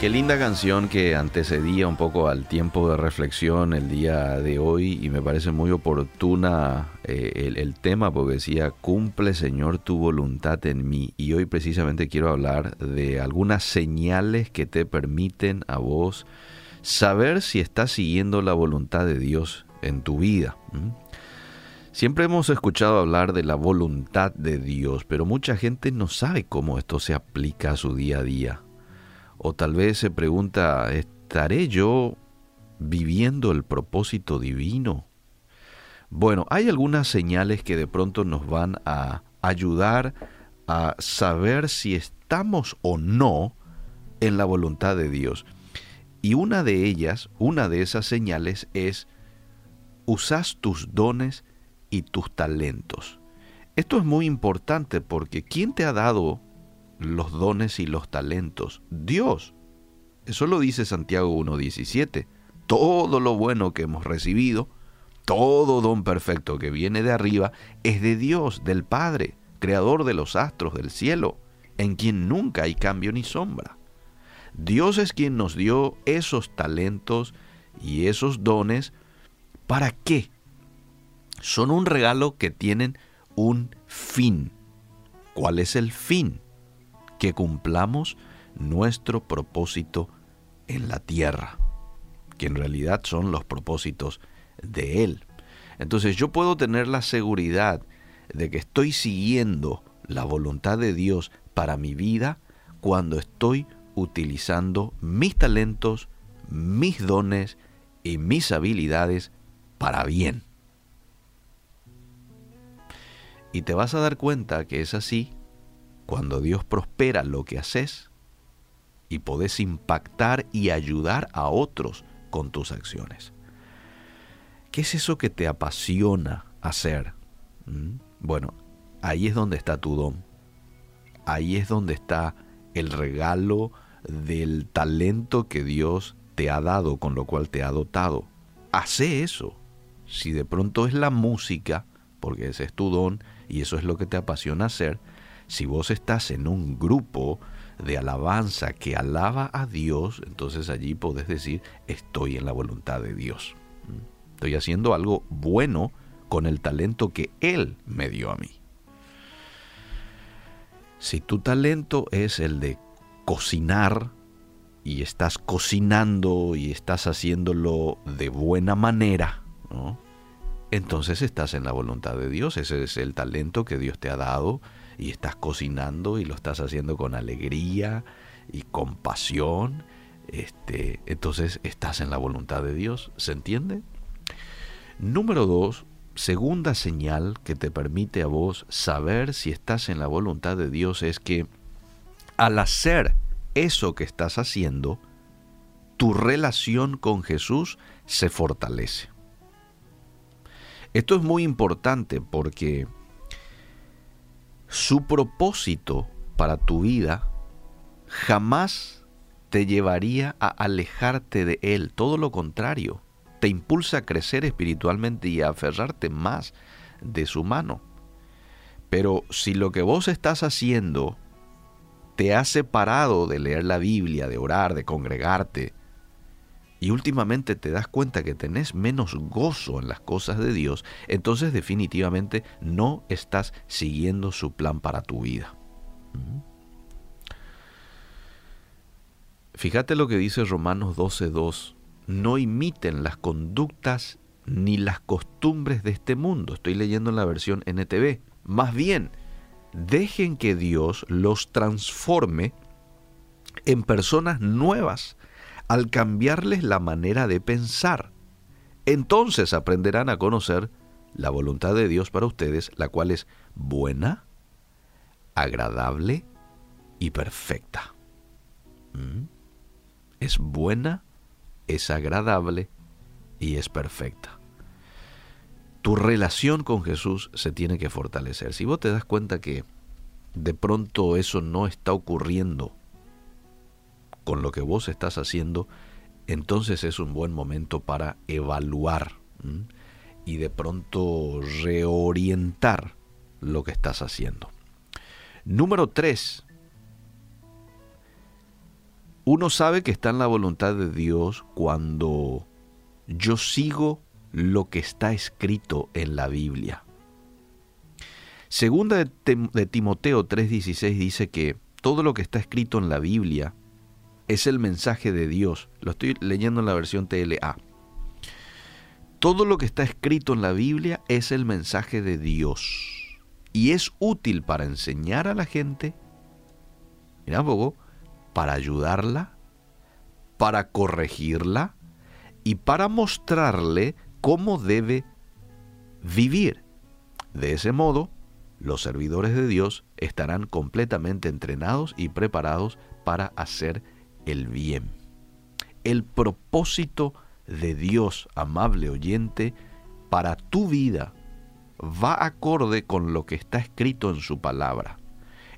Qué linda canción que antecedía un poco al tiempo de reflexión el día de hoy y me parece muy oportuna eh, el, el, tema porque decía, cumple Señor tu voluntad en mí y hoy precisamente quiero hablar de algunas señales que te permiten a vos saber si estás siguiendo la voluntad de Dios en tu vida. Siempre hemos escuchado hablar de la voluntad de Dios, pero mucha gente no sabe cómo esto se aplica a su día a día. O tal vez se pregunta, ¿estaré yo viviendo el propósito divino? Bueno, hay algunas señales que de pronto nos van a ayudar a saber si estamos o no en la voluntad de Dios. Y una de ellas, una de esas señales es, usas tus dones y tus talentos. Esto es muy importante porque ¿quién te ha dado los dones y los talentos? Dios. Eso lo dice Santiago 1.17. Todo lo bueno que hemos recibido, todo don perfecto que viene de arriba, es de Dios, del Padre, creador de los astros del cielo, en quien nunca hay cambio ni sombra. Dios es quien nos dio esos talentos y esos dones. ¿Para qué? Son un regalo que tienen un fin. ¿Cuál es el fin? Que cumplamos nuestro propósito en la tierra, que en realidad son los propósitos de Él. Entonces yo puedo tener la seguridad de que estoy siguiendo la voluntad de Dios para mi vida cuando estoy utilizando mis talentos, mis dones y mis habilidades para bien. Y te vas a dar cuenta que es así cuando Dios prospera lo que haces y podés impactar y ayudar a otros con tus acciones. ¿Qué es eso que te apasiona hacer? ¿Mm? Bueno, ahí es donde está tu don. Ahí es donde está el regalo del talento que Dios te ha dado, con lo cual te ha dotado. Hace eso. Si de pronto es la música, porque ese es tu don y eso es lo que te apasiona hacer, si vos estás en un grupo de alabanza que alaba a Dios, entonces allí podés decir, estoy en la voluntad de Dios. ¿Mm? Estoy haciendo algo bueno con el talento que Él me dio a mí. Si tu talento es el de cocinar y estás cocinando y estás haciéndolo de buena manera, entonces estás en la voluntad de Dios. Ese es el talento que Dios te ha dado y estás cocinando y lo estás haciendo con alegría y con pasión. Este, entonces estás en la voluntad de Dios. ¿Se entiende? Número dos, segunda señal que te permite a vos saber si estás en la voluntad de Dios es que al hacer eso que estás haciendo, tu relación con Jesús se fortalece. Esto es muy importante porque su propósito para tu vida jamás te llevaría a alejarte de Él, todo lo contrario te impulsa a crecer espiritualmente y a aferrarte más de su mano. Pero si lo que vos estás haciendo te ha separado de leer la Biblia, de orar, de congregarte, y últimamente te das cuenta que tenés menos gozo en las cosas de Dios, entonces definitivamente no estás siguiendo su plan para tu vida. Fíjate lo que dice Romanos 12.2 no imiten las conductas ni las costumbres de este mundo. Estoy leyendo en la versión NTV. Más bien, dejen que Dios los transforme en personas nuevas al cambiarles la manera de pensar. Entonces aprenderán a conocer la voluntad de Dios para ustedes, la cual es buena, agradable y perfecta. ¿Mm? Es buena, es agradable y es perfecta. Tu relación con Jesús se tiene que fortalecer. Si vos te das cuenta que de pronto eso no está ocurriendo con lo que vos estás haciendo, entonces es un buen momento para evaluar y de pronto reorientar lo que estás haciendo. Número tres, Uno sabe que está en la voluntad de Dios cuando yo sigo lo que está escrito en la Biblia. Segunda de, Timoteo 3:16 dice que todo lo que está escrito en la Biblia es el mensaje de Dios. Lo estoy leyendo en la versión TLA. Todo lo que está escrito en la Biblia es el mensaje de Dios. Y es útil para enseñar a la gente, mira poco, para ayudarla, para corregirla y para mostrarle cómo debe vivir. De ese modo, los servidores de Dios estarán completamente entrenados y preparados para hacer el bien. El propósito de Dios, amable oyente, para tu vida va acorde con lo que está escrito en su palabra.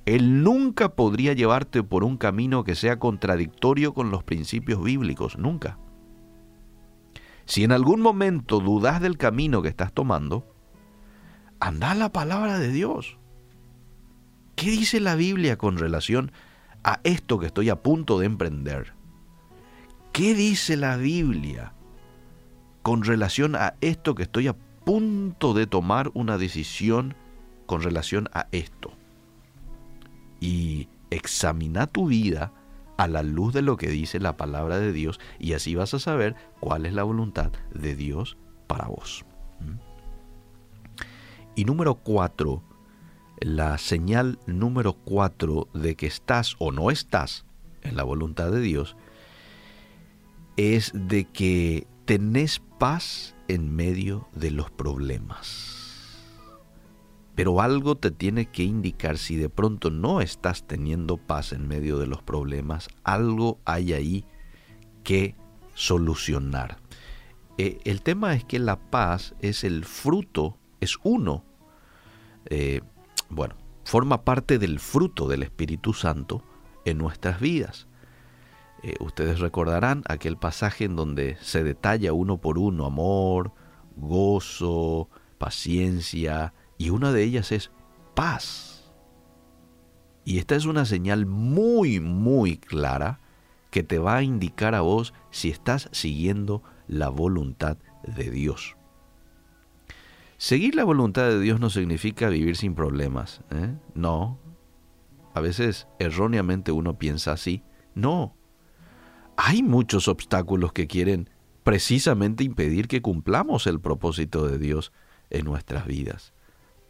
Él nunca podría llevarte por un camino que sea contradictorio con los principios bíblicos, nunca. Si en algún momento dudas del camino que estás tomando, anda a la palabra de Dios. ¿Qué dice la Biblia con relación a esto que estoy a punto de emprender? ¿Qué dice la Biblia con relación a esto que estoy a punto de tomar una decisión con relación a esto? Y examina tu vida a la luz de lo que dice la palabra de Dios y así vas a saber cuál es la voluntad de Dios para vos. ¿Mm? Y número cuatro, la señal número cuatro de que estás o no estás en la voluntad de Dios es de que tenés paz en medio de los problemas pero algo te tiene que indicar si de pronto no estás teniendo paz en medio de los problemas, algo hay ahí que solucionar. Eh, el tema es que la paz es el fruto, es uno, eh, bueno, forma parte del fruto del Espíritu Santo en nuestras vidas. Eh, ustedes recordarán aquel pasaje en donde se detalla uno por uno amor, gozo, paciencia, y una de ellas es paz. Y esta es una señal muy, muy clara que te va a indicar a vos si estás siguiendo la voluntad de Dios. Seguir la voluntad de Dios no significa vivir sin problemas. ¿eh? No. A veces erróneamente uno piensa así. No. Hay muchos obstáculos que quieren precisamente impedir que cumplamos el propósito de Dios en nuestras vidas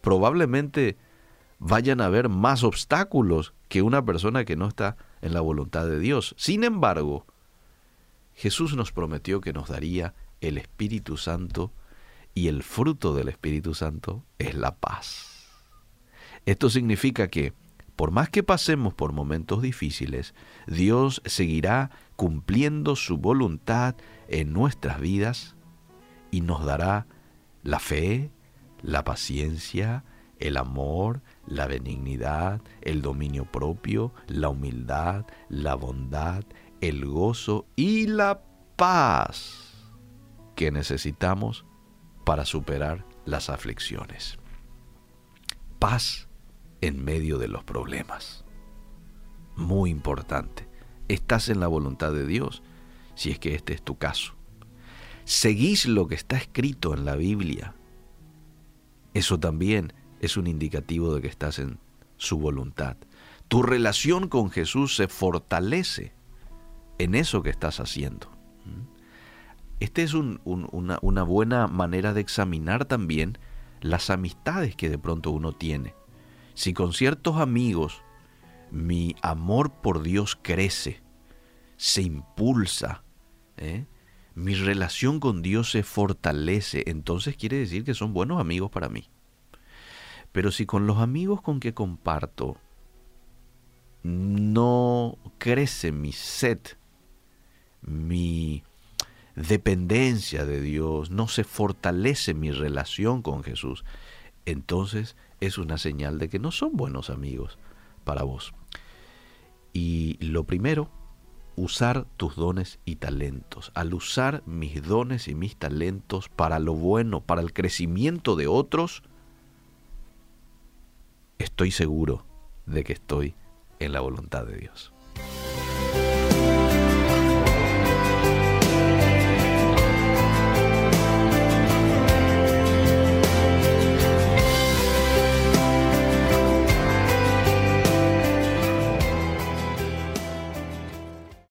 probablemente vayan a haber más obstáculos que una persona que no está en la voluntad de Dios. Sin embargo, Jesús nos prometió que nos daría el Espíritu Santo y el fruto del Espíritu Santo es la paz. Esto significa que, por más que pasemos por momentos difíciles, Dios seguirá cumpliendo su voluntad en nuestras vidas y nos dará la fe, la paciencia, el amor, la benignidad, el dominio propio, la humildad, la bondad, el gozo y la paz que necesitamos para superar las aflicciones. Paz en medio de los problemas. Muy importante. Estás en la voluntad de Dios, si es que este es tu caso. Seguís lo que está escrito en la Biblia eso también es un indicativo de que estás en su voluntad. Tu relación con Jesús se fortalece en eso que estás haciendo. Esta es una, una buena manera de examinar también las amistades que de pronto uno tiene. Si con ciertos amigos mi amor por Dios crece, se impulsa, ¿eh? mi relación con Dios se fortalece, entonces quiere decir que son buenos amigos para mí. Pero si con los amigos con que comparto no crece mi sed, mi dependencia de Dios, no se fortalece mi relación con Jesús, entonces es una señal de que no son buenos amigos para vos. Y lo primero usar tus dones y talentos. Al usar mis dones y mis talentos para lo bueno, para el crecimiento de otros, estoy seguro de que estoy en la voluntad de Dios.